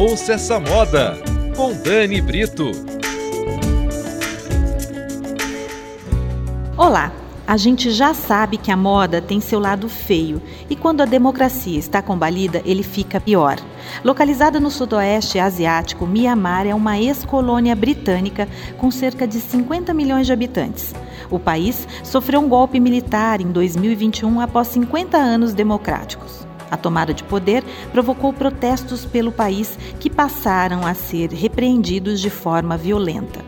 Ouça essa moda com Dani Brito. Olá! A gente já sabe que a moda tem seu lado feio e quando a democracia está combalida, ele fica pior. Localizada no sudoeste asiático, Mianmar é uma ex-colônia britânica com cerca de 50 milhões de habitantes. O país sofreu um golpe militar em 2021 após 50 anos democráticos. A tomada de poder provocou protestos pelo país que passaram a ser repreendidos de forma violenta.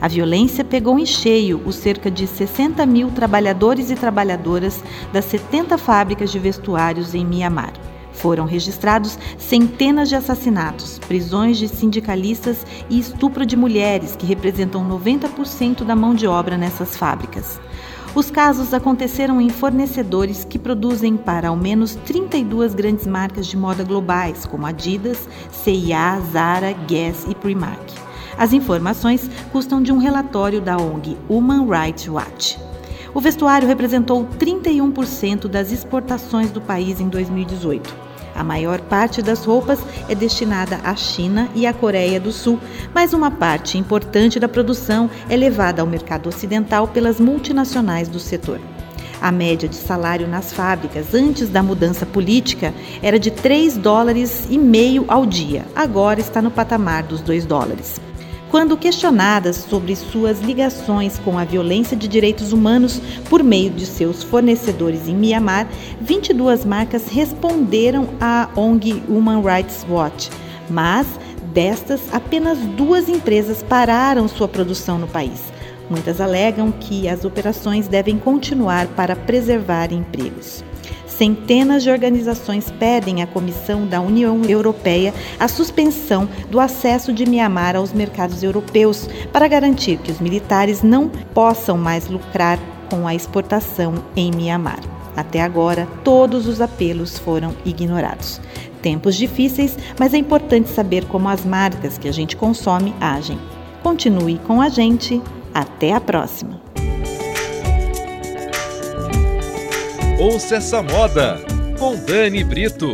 A violência pegou em cheio os cerca de 60 mil trabalhadores e trabalhadoras das 70 fábricas de vestuários em Mianmar. Foram registrados centenas de assassinatos, prisões de sindicalistas e estupro de mulheres, que representam 90% da mão de obra nessas fábricas. Os casos aconteceram em fornecedores que produzem para ao menos 32 grandes marcas de moda globais, como Adidas, CIA, Zara, Guess e Primark. As informações custam de um relatório da ONG Human Rights Watch. O vestuário representou 31% das exportações do país em 2018. A maior parte das roupas é destinada à China e à Coreia do Sul, mas uma parte importante da produção é levada ao mercado ocidental pelas multinacionais do setor. A média de salário nas fábricas antes da mudança política era de 3 dólares e meio ao dia. Agora está no patamar dos 2 dólares. Quando questionadas sobre suas ligações com a violência de direitos humanos por meio de seus fornecedores em Mianmar, 22 marcas responderam à ONG Human Rights Watch, mas destas, apenas duas empresas pararam sua produção no país. Muitas alegam que as operações devem continuar para preservar empregos. Centenas de organizações pedem à Comissão da União Europeia a suspensão do acesso de Mianmar aos mercados europeus para garantir que os militares não possam mais lucrar com a exportação em Mianmar. Até agora, todos os apelos foram ignorados. Tempos difíceis, mas é importante saber como as marcas que a gente consome agem. Continue com a gente. Até a próxima! Ouça essa moda com Dani Brito.